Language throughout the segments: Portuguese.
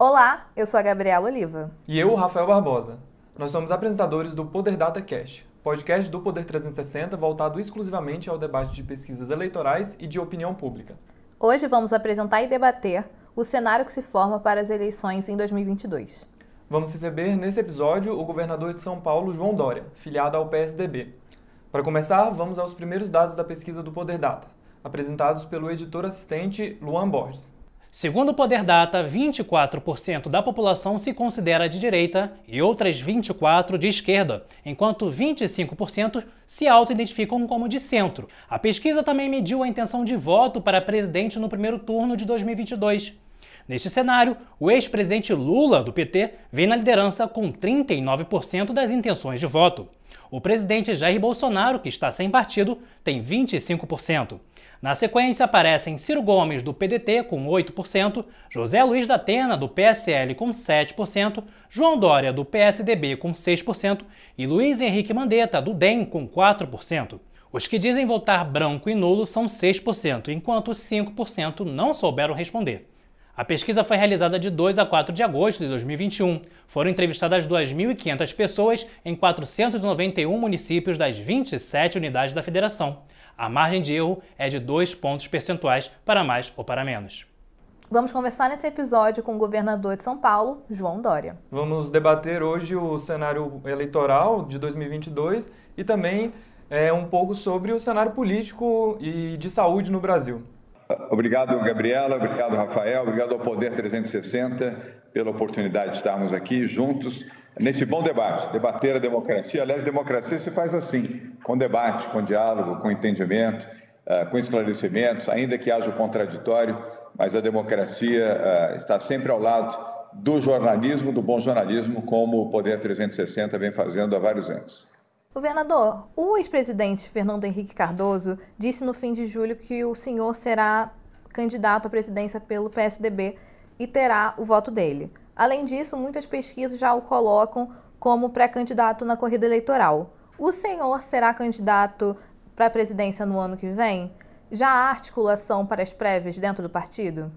Olá, eu sou a Gabriela Oliva. E eu, Rafael Barbosa. Nós somos apresentadores do Poder Data Cast, podcast do Poder 360 voltado exclusivamente ao debate de pesquisas eleitorais e de opinião pública. Hoje vamos apresentar e debater o cenário que se forma para as eleições em 2022. Vamos receber nesse episódio o governador de São Paulo, João Dória, filiado ao PSDB. Para começar, vamos aos primeiros dados da pesquisa do Poder Data, apresentados pelo editor assistente Luan Borges. Segundo o Poder Data, 24% da população se considera de direita e outras 24% de esquerda, enquanto 25% se auto-identificam como de centro. A pesquisa também mediu a intenção de voto para presidente no primeiro turno de 2022. Neste cenário, o ex-presidente Lula, do PT, vem na liderança com 39% das intenções de voto. O presidente Jair Bolsonaro, que está sem partido, tem 25%. Na sequência aparecem Ciro Gomes, do PDT, com 8%, José Luiz da Atena, do PSL, com 7%, João Dória, do PSDB, com 6% e Luiz Henrique Mandetta, do DEM, com 4%. Os que dizem votar branco e nulo são 6%, enquanto 5% não souberam responder. A pesquisa foi realizada de 2 a 4 de agosto de 2021. Foram entrevistadas 2.500 pessoas em 491 municípios das 27 unidades da federação. A margem de erro é de 2 pontos percentuais para mais ou para menos. Vamos conversar nesse episódio com o governador de São Paulo, João Dória. Vamos debater hoje o cenário eleitoral de 2022 e também é, um pouco sobre o cenário político e de saúde no Brasil. Obrigado, Gabriela. Obrigado, Rafael. Obrigado ao Poder 360 pela oportunidade de estarmos aqui juntos nesse bom debate, debater a democracia. Aliás, democracia se faz assim, com debate, com diálogo, com entendimento, ah, com esclarecimentos, ainda que haja o contraditório, mas a democracia ah, está sempre ao lado do jornalismo, do bom jornalismo, como o Poder 360 vem fazendo há vários anos. Governador, o ex-presidente Fernando Henrique Cardoso disse no fim de julho que o senhor será candidato à presidência pelo PSDB e terá o voto dele. Além disso, muitas pesquisas já o colocam como pré-candidato na corrida eleitoral. O senhor será candidato para a presidência no ano que vem? Já há articulação para as prévias dentro do partido?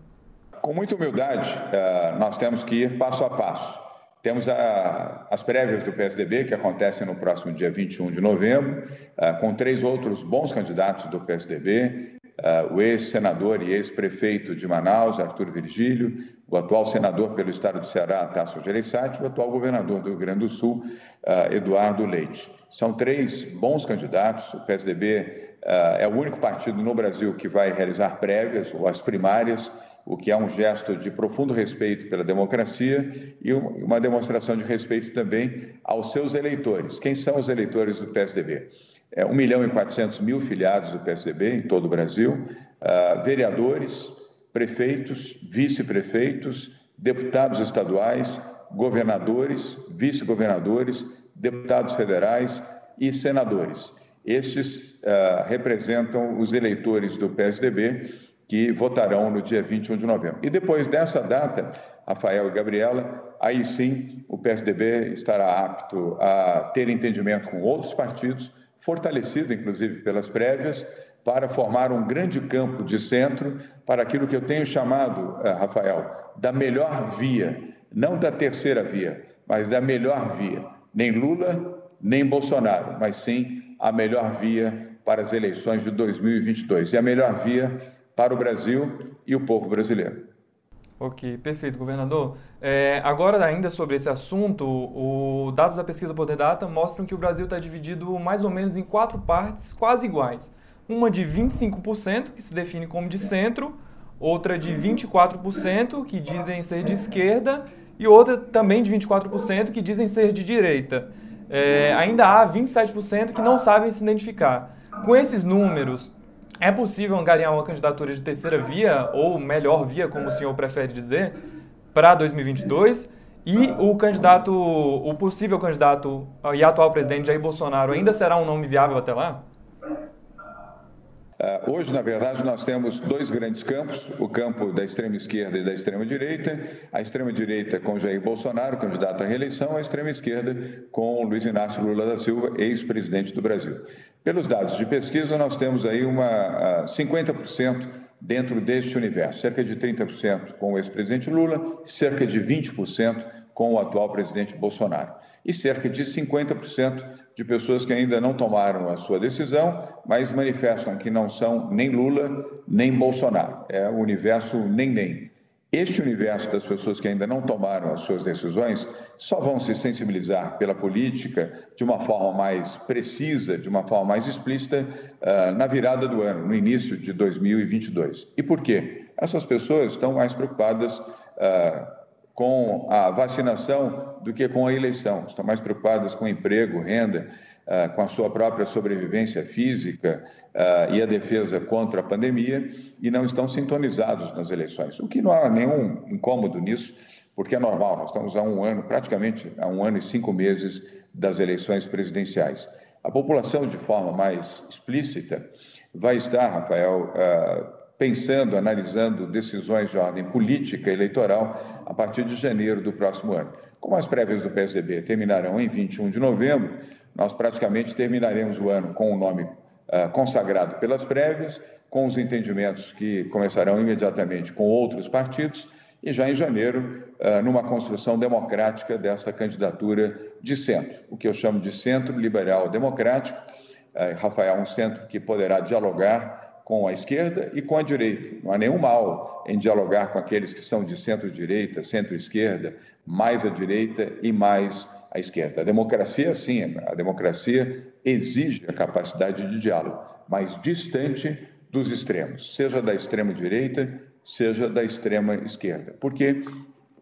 Com muita humildade, eh, nós temos que ir passo a passo. Temos a, as prévias do PSDB, que acontecem no próximo dia 21 de novembro, eh, com três outros bons candidatos do PSDB, Uh, o ex-senador e ex-prefeito de Manaus, Arthur Virgílio, o atual senador pelo estado do Ceará, Tasso Gereissati, e o atual governador do Rio Grande do Sul, uh, Eduardo Leite. São três bons candidatos. O PSDB é o único partido no Brasil que vai realizar prévias ou as primárias, o que é um gesto de profundo respeito pela democracia e uma demonstração de respeito também aos seus eleitores. Quem são os eleitores do PSDB? é, 1 milhão e 400 mil filiados do PSDB em todo o Brasil, uh, vereadores, prefeitos, vice-prefeitos, deputados estaduais, governadores, vice-governadores, deputados federais e senadores. Estes uh, representam os eleitores do PSDB que votarão no dia 21 de novembro. E depois dessa data, Rafael e Gabriela, aí sim o PSDB estará apto a ter entendimento com outros partidos fortalecido inclusive pelas prévias, para formar um grande campo de centro para aquilo que eu tenho chamado, eh, Rafael, da melhor via, não da terceira via, mas da melhor via. Nem Lula, nem Bolsonaro, mas sim a melhor via para as eleições de 2022 e a melhor via para o Brasil e o povo brasileiro. Ok, perfeito, governador. É, agora, ainda sobre esse assunto, os dados da pesquisa Poder Data mostram que o Brasil está dividido mais ou menos em quatro partes quase iguais. Uma de 25%, que se define como de centro, outra de 24%, que dizem ser de esquerda, e outra também de 24%, que dizem ser de direita. É, ainda há 27% que não sabem se identificar. Com esses números, é possível angariar uma candidatura de terceira via, ou melhor via, como o senhor prefere dizer, para 2022? E o candidato, o possível candidato e atual presidente Jair Bolsonaro ainda será um nome viável até lá? Ah, hoje, na verdade, nós temos dois grandes campos: o campo da extrema esquerda e da extrema direita. A extrema direita com Jair Bolsonaro, candidato à reeleição, a extrema esquerda com Luiz Inácio Lula da Silva, ex-presidente do Brasil. Pelos dados de pesquisa, nós temos aí uma 50% dentro deste universo, cerca de 30% com o ex-presidente Lula, cerca de 20% com o atual presidente Bolsonaro. E cerca de 50% de pessoas que ainda não tomaram a sua decisão, mas manifestam que não são nem Lula nem Bolsonaro. É o universo nem-nem. Este universo das pessoas que ainda não tomaram as suas decisões só vão se sensibilizar pela política de uma forma mais precisa, de uma forma mais explícita, uh, na virada do ano, no início de 2022. E por quê? Essas pessoas estão mais preocupadas uh, com a vacinação do que com a eleição, estão mais preocupadas com emprego, renda, ah, com a sua própria sobrevivência física uh, e a defesa contra a pandemia e não estão sintonizados nas eleições. O que não há nenhum incômodo nisso, porque é normal, nós estamos há um ano, praticamente há um ano e cinco meses das eleições presidenciais. A população, de forma mais explícita, vai estar, Rafael, uh, pensando, analisando decisões de ordem política eleitoral a partir de janeiro do próximo ano. Como as prévias do PSDB terminarão em 21 de novembro, nós praticamente terminaremos o ano com o nome uh, consagrado pelas prévias, com os entendimentos que começarão imediatamente com outros partidos e já em janeiro, uh, numa construção democrática dessa candidatura de centro, o que eu chamo de centro liberal democrático. Uh, Rafael, um centro que poderá dialogar com a esquerda e com a direita. Não há nenhum mal em dialogar com aqueles que são de centro-direita, centro-esquerda, mais à direita e mais à esquerda. A democracia, sim, a democracia exige a capacidade de diálogo, mas distante dos extremos, seja da extrema-direita, seja da extrema-esquerda. Porque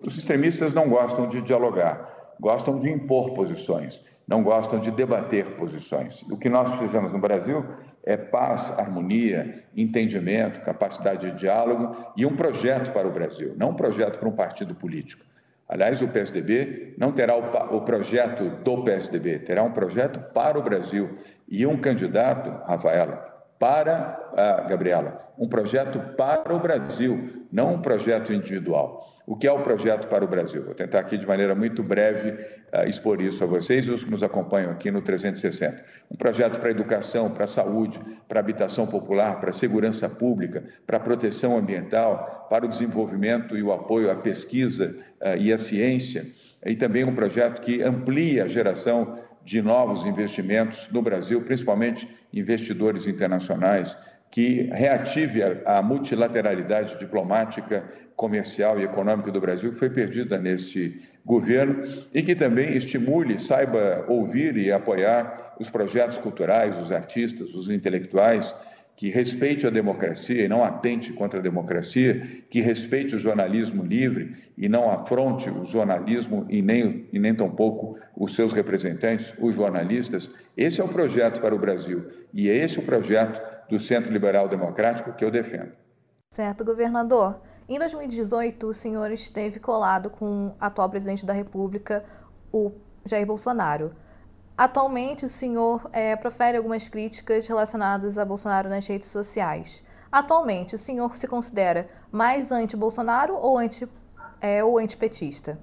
os extremistas não gostam de dialogar, gostam de impor posições, não gostam de debater posições. O que nós precisamos no Brasil é paz, harmonia, entendimento, capacidade de diálogo e um projeto para o Brasil, não um projeto para um partido político. Aliás, o PSDB não terá o, o, projeto do PSDB, terá um projeto para o Brasil e um candidato, Rafaela, para a Gabriela, um projeto para o Brasil, não um projeto individual. O que é o projeto para o Brasil? Vou tentar aqui de maneira muito breve uh, expor isso a vocês e os que nos acompanham aqui no 360. Um projeto para a educação, para a saúde, para a habitação popular, para a segurança pública, para a proteção ambiental, para o desenvolvimento e o apoio à pesquisa uh, e à ciência, e também um projeto que amplia a geração de novos investimentos no Brasil, principalmente investidores internacionais, que reative a, multilateralidade diplomática, comercial e econômica do Brasil, que foi perdida nesse governo, e que também estimule, saiba ouvir e apoiar os projetos culturais, os artistas, os intelectuais, que respeite a democracia e não atente contra a democracia, que respeite o jornalismo livre e não afronte o jornalismo e nem, e nem tampouco os seus representantes, os jornalistas. Esse é o projeto para o Brasil e é esse o projeto do Centro Liberal Democrático que eu defendo. Certo, governador. Em 2018, o senhor esteve colado com o atual presidente da República, o Jair Bolsonaro. Atualmente, o senhor é, profere algumas críticas relacionadas a Bolsonaro nas redes sociais. Atualmente, o senhor se considera mais anti-Bolsonaro ou, anti, é, antipetista?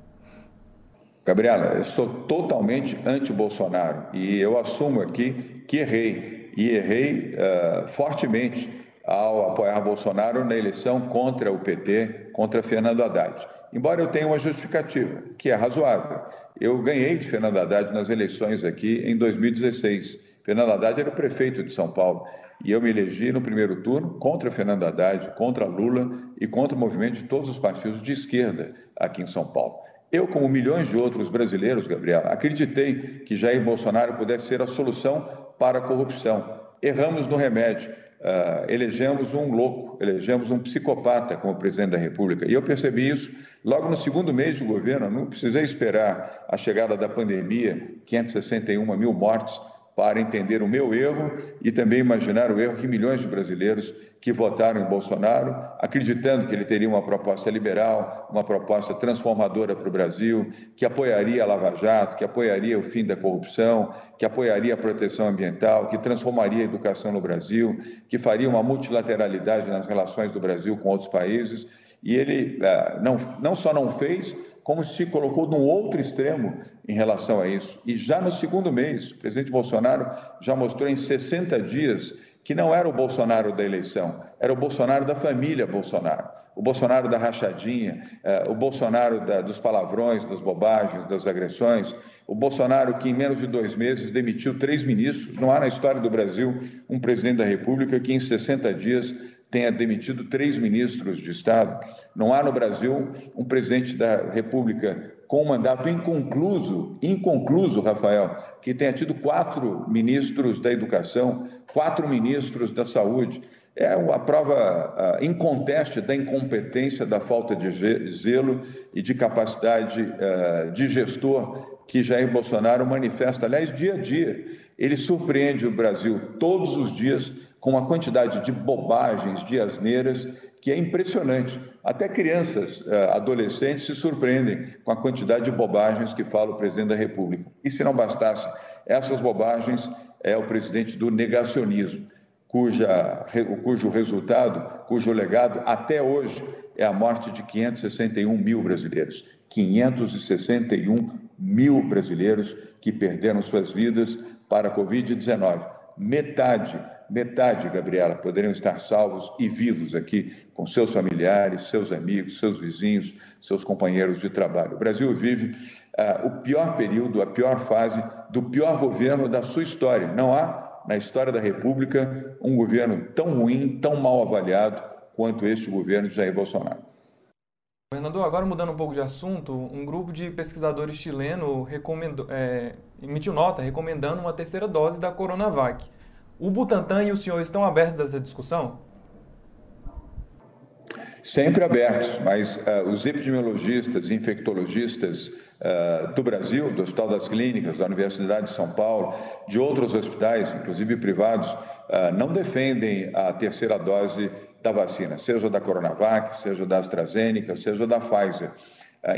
Gabriela, eu sou totalmente anti-Bolsonaro e eu assumo aqui que errei e errei uh, fortemente ao apoiar Bolsonaro na eleição contra o PT, contra Fernando Haddad. Embora eu tenha uma justificativa, que é razoável. Eu ganhei de Fernando Haddad nas eleições aqui em 2016. Fernando Haddad era o prefeito de São Paulo e eu me elegi no primeiro turno contra Fernando Haddad, contra Lula e contra o movimento de todos os partidos de esquerda aqui em São Paulo. Eu, como milhões de outros brasileiros, Gabriel, acreditei que Jair Bolsonaro pudesse ser a solução para a corrupção. Erramos no remédio uh, elegemos um louco, elegemos um psicopata como presidente da República. E eu percebi isso logo no segundo mês de governo, não precisei esperar a chegada da pandemia, 561 mil mortes, para entender o meu erro e também imaginar o erro que milhões de brasileiros que votaram em Bolsonaro, acreditando que ele teria uma proposta liberal, uma proposta transformadora para o Brasil, que apoiaria a Lava Jato, que apoiaria o fim da corrupção, que apoiaria a proteção ambiental, que transformaria a educação no Brasil, que faria uma multilateralidade nas relações do Brasil com outros países. E ele ah, não, não só não fez, como se colocou num outro extremo em relação a isso. E já no segundo mês, o presidente Bolsonaro já mostrou em 60 dias que não era o Bolsonaro da eleição, era o Bolsonaro da família Bolsonaro, o Bolsonaro da rachadinha, eh, o Bolsonaro da, dos palavrões, das bobagens, das agressões, o Bolsonaro que em menos de dois meses demitiu três ministros. Não há na história do Brasil um presidente da República que em 60 dias tenha demitido três ministros de Estado. Não há no Brasil um presidente da República com um mandato inconcluso, inconcluso, Rafael, que tenha tido quatro ministros da Educação, quatro ministros da Saúde. É uma prova uh, inconteste da incompetência, da falta de zelo e de capacidade uh, de gestor que Jair Bolsonaro manifesta, aliás, dia a dia. Ele surpreende o Brasil todos os dias com uma quantidade de bobagens, de asneiras, que é impressionante. Até crianças, uh, adolescentes se surpreendem com a quantidade de bobagens que fala o presidente da República. E se não bastasse essas bobagens, é o presidente do negacionismo, cuja, cujo resultado, cujo legado até hoje é a morte de 561 mil brasileiros. 561 mil brasileiros que perderam suas vidas para a Covid-19. Metade, metade, Gabriela, poderiam estar salvos e vivos aqui com seus familiares, seus amigos, seus vizinhos, seus companheiros de trabalho. O Brasil vive uh, o pior período, a pior fase do pior governo da sua história. Não há, na história da República, um governo tão ruim, tão mal avaliado quanto este governo de Jair Bolsonaro. Governador, agora mudando um pouco de assunto, um grupo de pesquisadores chileno recomendou, é, emitiu nota recomendando uma terceira dose da Coronavac. O Butantan e o senhor estão abertos a essa discussão? Sempre abertos, mas uh, os epidemiologistas, infectologistas uh, do Brasil, do Hospital das Clínicas, da Universidade de São Paulo, de outros hospitais, inclusive privados, uh, não defendem a terceira dose da vacina, seja da Coronavac, seja da AstraZeneca, seja da Pfizer.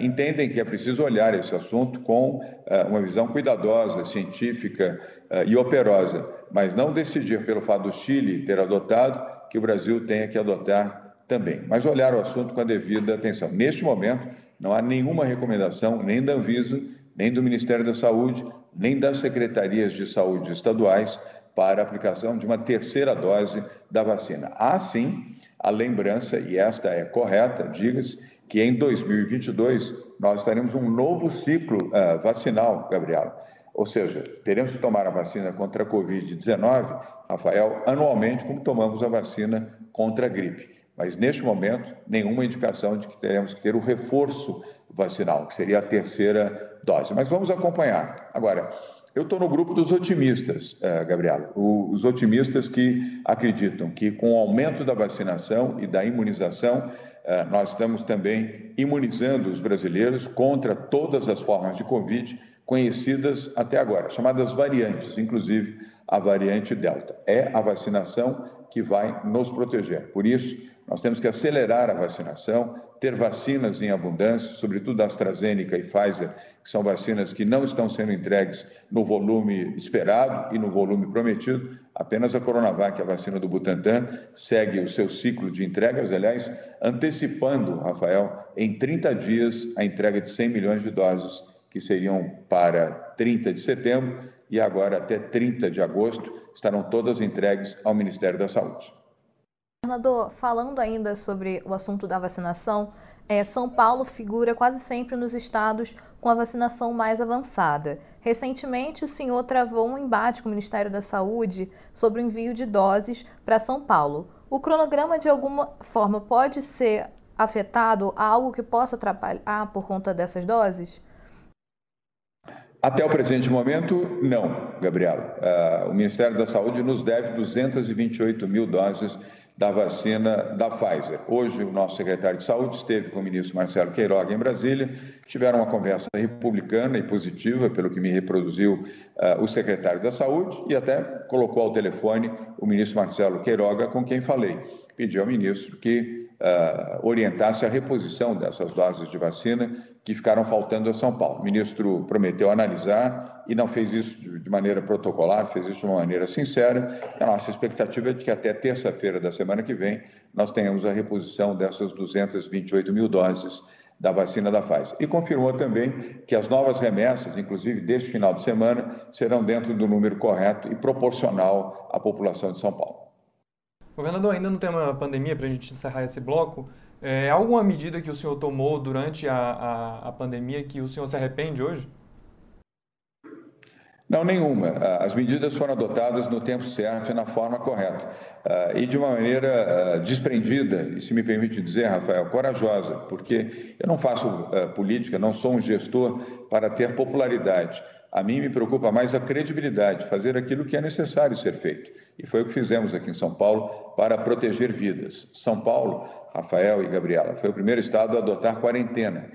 Entendem que é preciso olhar esse assunto com uma visão cuidadosa, científica e operosa, mas não decidir pelo fato do Chile ter adotado que o Brasil tenha que adotar também, mas olhar o assunto com a devida atenção. Neste momento, não há nenhuma recomendação, nem da Anvisa, nem do Ministério da Saúde, nem das secretarias de saúde estaduais para a aplicação de uma terceira dose da vacina. Há sim a lembrança, e esta é correta, diga-se, que em 2022 nós teremos um novo ciclo uh, vacinal, Gabriela. Ou seja, teremos que tomar a vacina contra a Covid-19, Rafael, anualmente, como tomamos a vacina contra a gripe. Mas, neste momento, nenhuma indicação de que teremos que ter o reforço vacinal, que seria a terceira dose. Mas vamos acompanhar. Agora, eu estou no grupo dos otimistas, eh, Gabriela. Os otimistas que acreditam que, com o aumento da vacinação e da imunização, eh, nós estamos também imunizando os brasileiros contra todas as formas de Covid conhecidas até agora, chamadas variantes, inclusive a variante Delta. É a vacinação que vai nos proteger. Por isso, nós temos que acelerar a vacinação, ter vacinas em abundância, sobretudo a AstraZeneca e Pfizer, que são vacinas que não estão sendo entregues no volume esperado e no volume prometido. Apenas a Coronavac, a vacina do Butantan, segue o seu ciclo de entregas, aliás, antecipando, Rafael, em 30 dias a entrega de 100 milhões de doses, que seriam para 30 de setembro e agora até 30 de agosto estarão todas entregues ao Ministério da Saúde. Governador, falando ainda sobre o assunto da vacinação, é, São Paulo figura quase sempre nos estados com a vacinação mais avançada. Recentemente, o senhor travou um embate com o Ministério da Saúde sobre o envio de doses para São Paulo. O cronograma, de alguma forma, pode ser afetado a algo que possa atrapalhar por conta dessas doses? Até o presente momento, não, Gabriela. Uh, o Ministério da Saúde nos deve 228 mil doses da vacina da Pfizer. Hoje, o nosso secretário de Saúde esteve com o ministro Marcelo Queiroga em Brasília, tiveram uma conversa republicana e positiva, pelo que me reproduziu uh, o secretário da Saúde, e até colocou ao telefone o ministro Marcelo Queiroga, com quem falei. Pedi ao ministro que uh, orientasse a reposição dessas doses de vacina que ficaram faltando a São Paulo. O ministro prometeu analisar e não fez isso de maneira protocolar, fez isso de uma maneira sincera. A nossa expectativa é de que até terça-feira da semana que vem nós tenhamos a reposição dessas 228 mil doses da vacina da Pfizer. E confirmou também que as novas remessas, inclusive deste final de semana, serão dentro do número correto e proporcional à população de São Paulo. Governador, ainda no tema pandemia, para a gente encerrar esse bloco, é, alguma medida que o senhor tomou durante a, a, a pandemia que o senhor se arrepende hoje? Não, nenhuma. Ah, as medidas foram adotadas no tempo certo e na forma correta. Ah, e de uma maneira ah, desprendida, e se me permite dizer, Rafael, corajosa, porque eu não faço política, não sou um gestor para ter popularidade. A mim me preocupa mais a credibilidade, fazer aquilo que é necessário ser feito. E foi o que fizemos aqui em São Paulo para proteger vidas. São Paulo, Rafael e Gabriela, foi o primeiro estado a adotar quarentena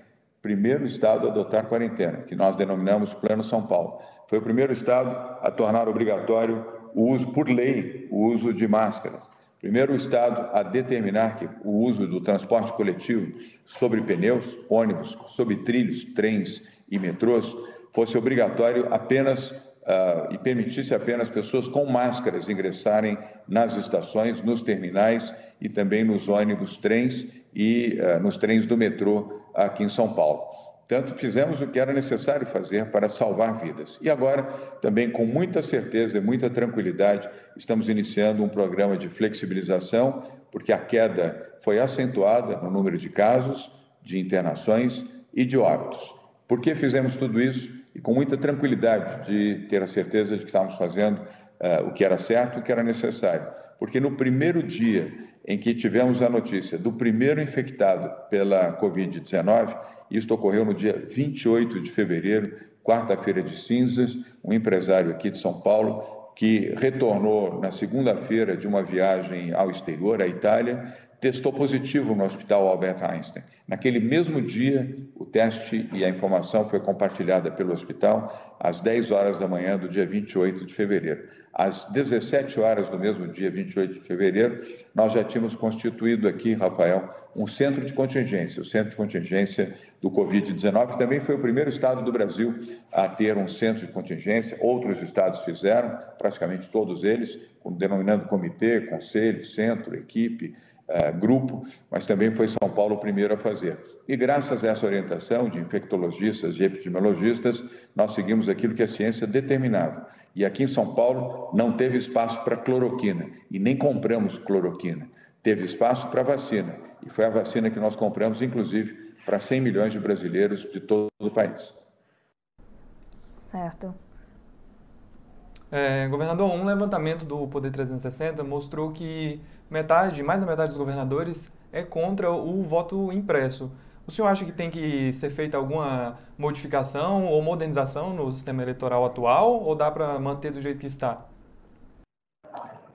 primeiro estado a adotar quarentena, que nós denominamos Plano São Paulo. Foi o primeiro estado a tornar obrigatório o uso, por lei, o uso de máscara. Primeiro estado a determinar que o uso do transporte coletivo sobre pneus, ônibus, sobre trilhos, trens e metrôs fosse obrigatório apenas uh, e permitisse apenas pessoas com máscaras ingressarem nas estações, nos terminais e também nos ônibus, trens e uh, nos trens do metrô aqui em São Paulo. Tanto fizemos o que era necessário fazer para salvar vidas. E agora, também com muita certeza e muita tranquilidade, estamos iniciando um programa de flexibilização, porque a queda foi acentuada no número de casos, de internações e de óbitos. Por que fizemos tudo isso? E com muita tranquilidade de ter a certeza de que estávamos fazendo uh, o que era certo o que era necessário. Porque no primeiro dia em que tivemos a notícia do primeiro infectado pela Covid-19. Isto ocorreu no dia 28 de fevereiro, quarta-feira de cinzas, um empresário aqui de São Paulo que retornou na segunda-feira de uma viagem ao exterior, à Itália, testou positivo no Hospital Albert Einstein. Naquele mesmo dia, o teste e a informação foi compartilhada pelo hospital às 10 horas da manhã do dia 28 de fevereiro. Às 17 horas do mesmo dia, 28 de fevereiro, nós já tínhamos constituído aqui, Rafael, um centro de contingência, o centro de contingência do Covid-19, que também foi o primeiro estado do Brasil a ter um centro de contingência. Outros estados fizeram, praticamente todos eles, denominando comitê, conselho, centro, equipe, uh, grupo, mas também foi São Paulo o primeiro a fazer. E graças a essa orientação de infectologistas e epidemiologistas, nós seguimos aquilo que a ciência determinava. E aqui em São Paulo não teve espaço para cloroquina e nem compramos cloroquina. Teve espaço para vacina e foi a vacina que nós compramos, inclusive, para 100 milhões de brasileiros de todo o país. Certo. É, governador, um levantamento do Poder 360 mostrou que metade, mais da metade dos governadores é contra o voto impresso. O senhor acha que tem que ser feita alguma modificação ou modernização no sistema eleitoral atual ou dá para manter do jeito que está?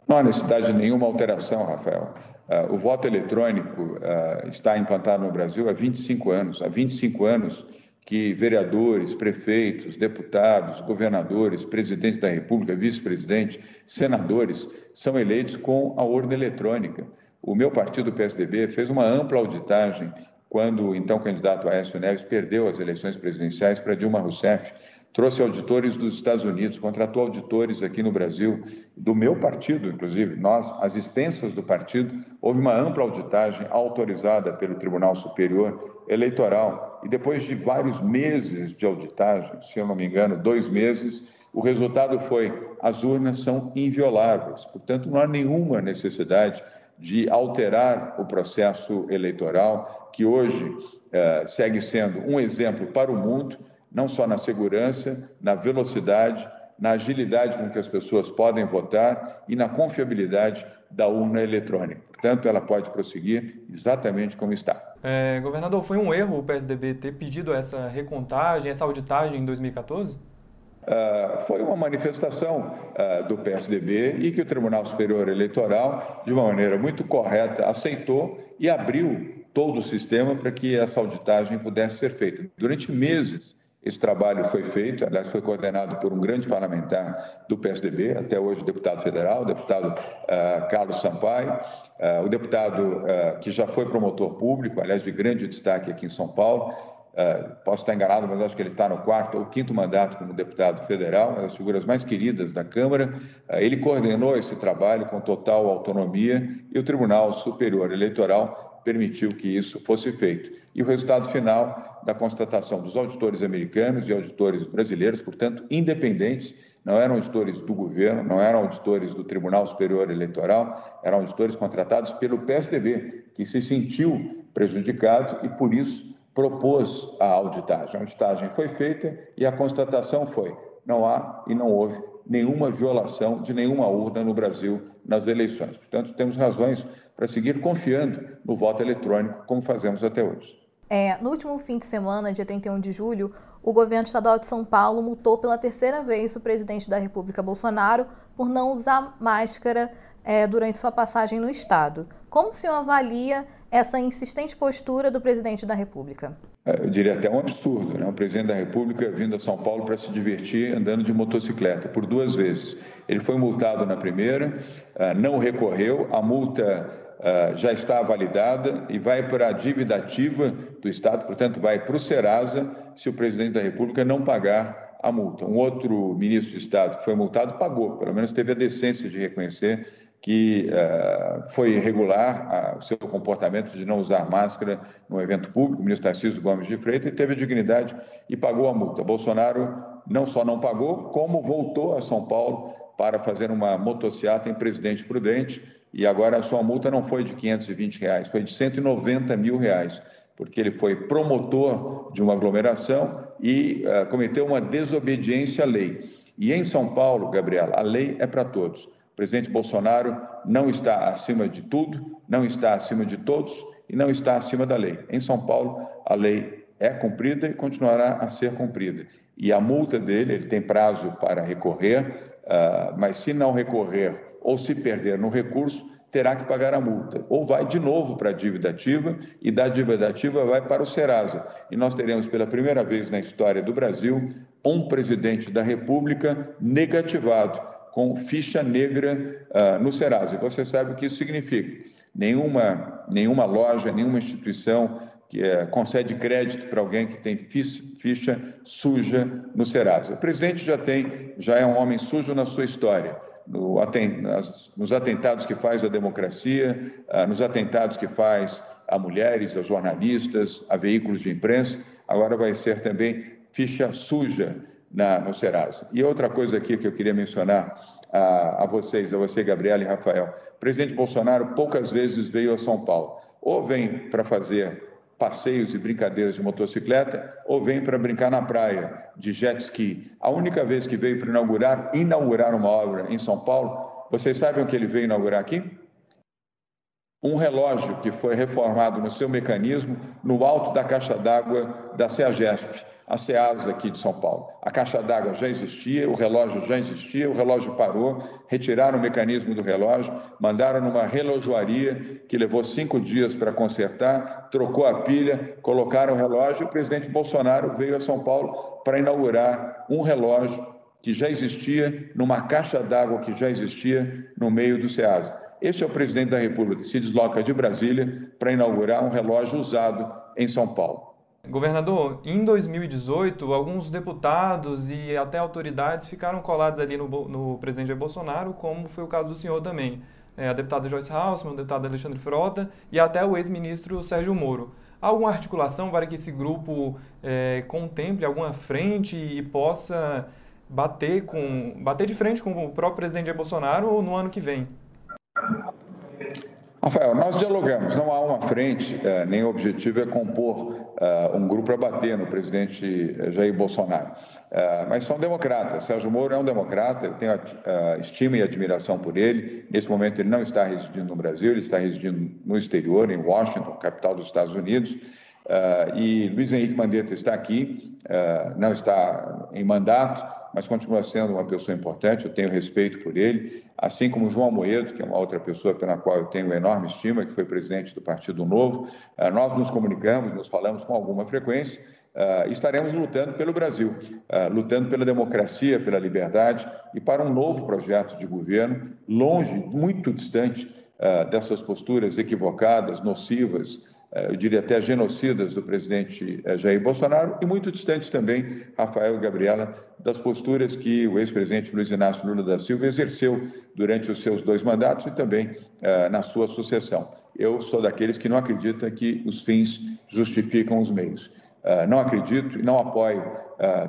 Não há necessidade de nenhuma alteração, Rafael. Uh, o voto eletrônico uh, está implantado no Brasil há 25 anos. Há 25 anos que vereadores, prefeitos, deputados, governadores, presidente da República, vice-presidente, senadores são eleitos com a urna eletrônica. O meu partido, o PSDB, fez uma ampla auditagem quando o então candidato Aécio Neves perdeu as eleições presidenciais para Dilma Rousseff trouxe auditores dos Estados Unidos, contratou auditores aqui no Brasil, do meu partido, inclusive, nós, as extensas do partido, houve uma ampla auditagem autorizada pelo Tribunal Superior Eleitoral. E depois de vários meses de auditagem, se eu não me engano, dois meses, o resultado foi: as urnas são invioláveis, portanto, não há nenhuma necessidade de alterar o processo eleitoral, que hoje eh, segue sendo um exemplo para o mundo não só na segurança, na velocidade, na agilidade com que as pessoas podem votar e na confiabilidade da urna eletrônica. Portanto, ela pode prosseguir exatamente como está. É, governador, foi um erro o PSDB ter pedido essa recontagem, essa auditagem em 2014? Uh, ah, foi uma manifestação uh, do PSDB e que o Tribunal Superior Eleitoral, de uma maneira muito correta, aceitou e abriu todo o sistema para que essa auditagem pudesse ser feita. Durante meses, esse trabalho foi feito, aliás, foi coordenado por um grande parlamentar do PSDB, até hoje deputado federal, o deputado uh, Carlos Sampaio, uh, o deputado uh, que já foi promotor público, aliás, de grande destaque aqui em São Paulo. posso estar enganado, mas acho que ele está no quarto ou quinto mandato como deputado federal, uma das figuras mais queridas da Câmara. ele coordenou esse trabalho com total autonomia e o Tribunal Superior Eleitoral permitiu que isso fosse feito. E o resultado final da constatação dos auditores americanos e auditores brasileiros, portanto, independentes, não eram auditores do governo, não eram auditores do Tribunal Superior Eleitoral, eram auditores contratados pelo PSDB, que se sentiu prejudicado e, por isso, propôs a auditagem. A auditagem foi feita e a constatação foi: não há e não houve nenhuma violação de nenhuma urna no Brasil nas eleições. Portanto, temos razões para seguir confiando no voto eletrônico, como fazemos até hoje. É, no último fim de semana, dia 31 de julho, o governo estadual de São Paulo multou pela terceira vez o presidente da República, Bolsonaro, por não usar máscara é, durante sua passagem no estado. Como o senhor avalia essa insistente postura do presidente da República? É, eu diria até um absurdo, né? O presidente da República vindo a São Paulo para se divertir andando de motocicleta por duas vezes. Ele foi multado na primeira, é, não recorreu, a multa é, já está validada e vai para a dívida ativa do Estado, portanto, vai para o Serasa se o presidente da República não pagar a multa. Um outro ministro de Estado que foi multado pagou, pelo menos teve a decência de reconhecer que uh, foi irregular o seu comportamento de não usar máscara no evento público, o ministro Tarcísio Gomes de Freitas, e teve a dignidade e pagou a multa. Bolsonaro não só não pagou, como voltou a São Paulo para fazer uma motociata em Presidente Prudente, e agora a sua multa não foi de 520 reais, foi de 190 mil reais, porque ele foi promotor de uma aglomeração e uh, cometeu uma desobediência à lei. E em São Paulo, Gabriela, a lei é para todos presidente Bolsonaro não está acima de tudo, não está acima de todos e não está acima da lei. Em São Paulo, a lei é cumprida e continuará a ser cumprida. E a multa dele, ele tem prazo para recorrer, uh, mas se não recorrer ou se perder no recurso, terá que pagar a multa. Ou vai de novo para a dívida ativa e da dívida ativa vai para o Serasa. E nós teremos pela primeira vez na história do Brasil um presidente da República negativado com ficha negra uh, no Serasa. E você sabe o que isso significa. Nenhuma, nenhuma loja, nenhuma instituição que uh, concede crédito para alguém que tem ficha suja no Serasa. O presidente já tem, já é um homem sujo na sua história. No, nos atentados que faz à democracia, uh, nos atentados que faz a mulheres, a jornalistas, a veículos de imprensa, agora vai ser também ficha suja na, no Serasa. E outra coisa aqui que eu queria mencionar a, a vocês, a você, Gabriela e Rafael. O presidente Bolsonaro poucas vezes veio a São Paulo. Ou vem para fazer passeios e brincadeiras de motocicleta, ou vem para brincar na praia de jet ski. A única vez que veio para inaugurar, inaugurar uma obra em São Paulo, vocês sabem o que ele veio inaugurar aqui? Um relógio que foi reformado no seu mecanismo no alto da caixa d'água da CEAGESP a SEASA aqui de São Paulo. A caixa d'água já existia, o relógio já existia, o relógio parou, retiraram o mecanismo do relógio, mandaram numa relojoaria que levou cinco dias para consertar, trocou a pilha, colocaram o relógio e o presidente Bolsonaro veio a São Paulo para inaugurar um relógio que já existia, numa caixa d'água que já existia no meio do SEASA. Este é o presidente da República, que se desloca de Brasília para inaugurar um relógio usado em São Paulo. Governador, em 2018, alguns deputados e até autoridades ficaram colados ali no, no presidente Jair Bolsonaro, como foi o caso do senhor também. É, a deputada Joyce Hausmann, o deputado Alexandre Frota e até o ex-ministro Sérgio Moro. Há alguma articulação para que esse grupo é, contemple alguma frente e possa bater, com, bater de frente com o próprio presidente Jair Bolsonaro no ano que vem? Rafael, nós dialogamos, não há uma frente, eh, nem o objetivo é compor eh, um grupo para bater no presidente Jair Bolsonaro. Mas são democratas. Sérgio Moro é um democrata, eu tenho estima e admiração por ele. Nesse momento, ele não está residindo no Brasil, ele está residindo no exterior, em Washington, capital dos Estados Unidos. Uh, e Luiz Henrique Mandetta está aqui, uh, não está em mandato, mas continua sendo uma pessoa importante, eu tenho respeito por ele, assim como João Moedo, que é uma outra pessoa pela qual eu tenho enorme estima, que foi presidente do Partido Novo. Uh, nós nos comunicamos, nos falamos com alguma frequência, estaremos lutando pelo Brasil, lutando pela democracia, pela liberdade e para um novo projeto de governo, longe, muito distante dessas posturas equivocadas, nocivas, eu diria até genocidas do presidente Jair Bolsonaro e muito distantes também, Rafael e Gabriela, das posturas que o ex-presidente Luiz Inácio Lula da Silva exerceu durante os seus dois mandatos e também na sua sucessão. Eu sou daqueles que não acreditam que os fins justificam os meios. Não acredito e não apoio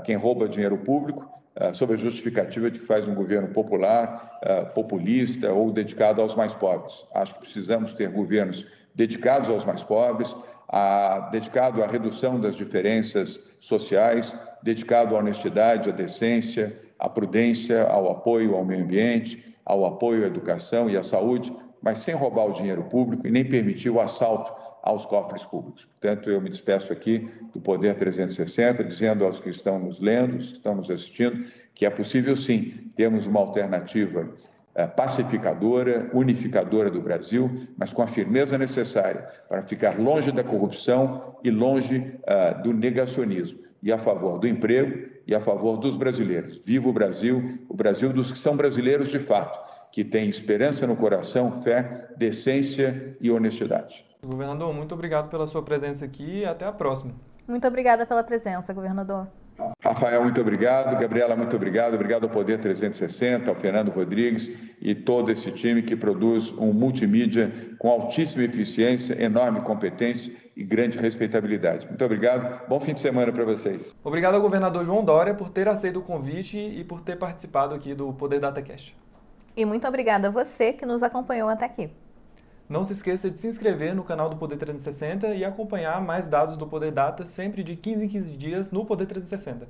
quem rouba dinheiro público, eh, sob a justificativa de que faz um governo popular, eh, populista ou dedicado aos mais pobres. Acho que precisamos ter governos dedicados aos mais pobres, a, dedicado à redução das diferenças sociais, dedicado à honestidade, à decência, à prudência, ao apoio ao meio ambiente, ao apoio à educação e à saúde, mas sem roubar o dinheiro público e nem permitir o assalto aos cofres públicos. Portanto, eu me despeço aqui do Poder 360, dizendo aos que estão nos lendo, que estão nos assistindo, que é possível sim termos uma alternativa eh, pacificadora, unificadora do Brasil, mas com a firmeza necessária para ficar longe da corrupção e longe uh, do negacionismo, e a favor do emprego e a favor dos brasileiros. Viva o Brasil, o Brasil dos que são brasileiros de fato, que tem esperança no coração, fé, decência e honestidade. Governador, muito obrigado pela sua presença aqui e até a próxima. Muito obrigada pela presença, governador. Rafael, muito obrigado. Gabriela, muito obrigado. Obrigado ao Poder 360, ao Fernando Rodrigues e todo esse time que produz um multimídia com altíssima eficiência, enorme competência e grande respeitabilidade. Muito obrigado. Bom fim de semana para vocês. Obrigado ao governador João Dória por ter aceito o convite e por ter participado aqui do Poder DataCast. E muito obrigada a você que nos acompanhou até aqui. Não se esqueça de se inscrever no canal do Poder 360 e acompanhar mais dados do Poder Data sempre de 15 em 15 dias no Poder 360.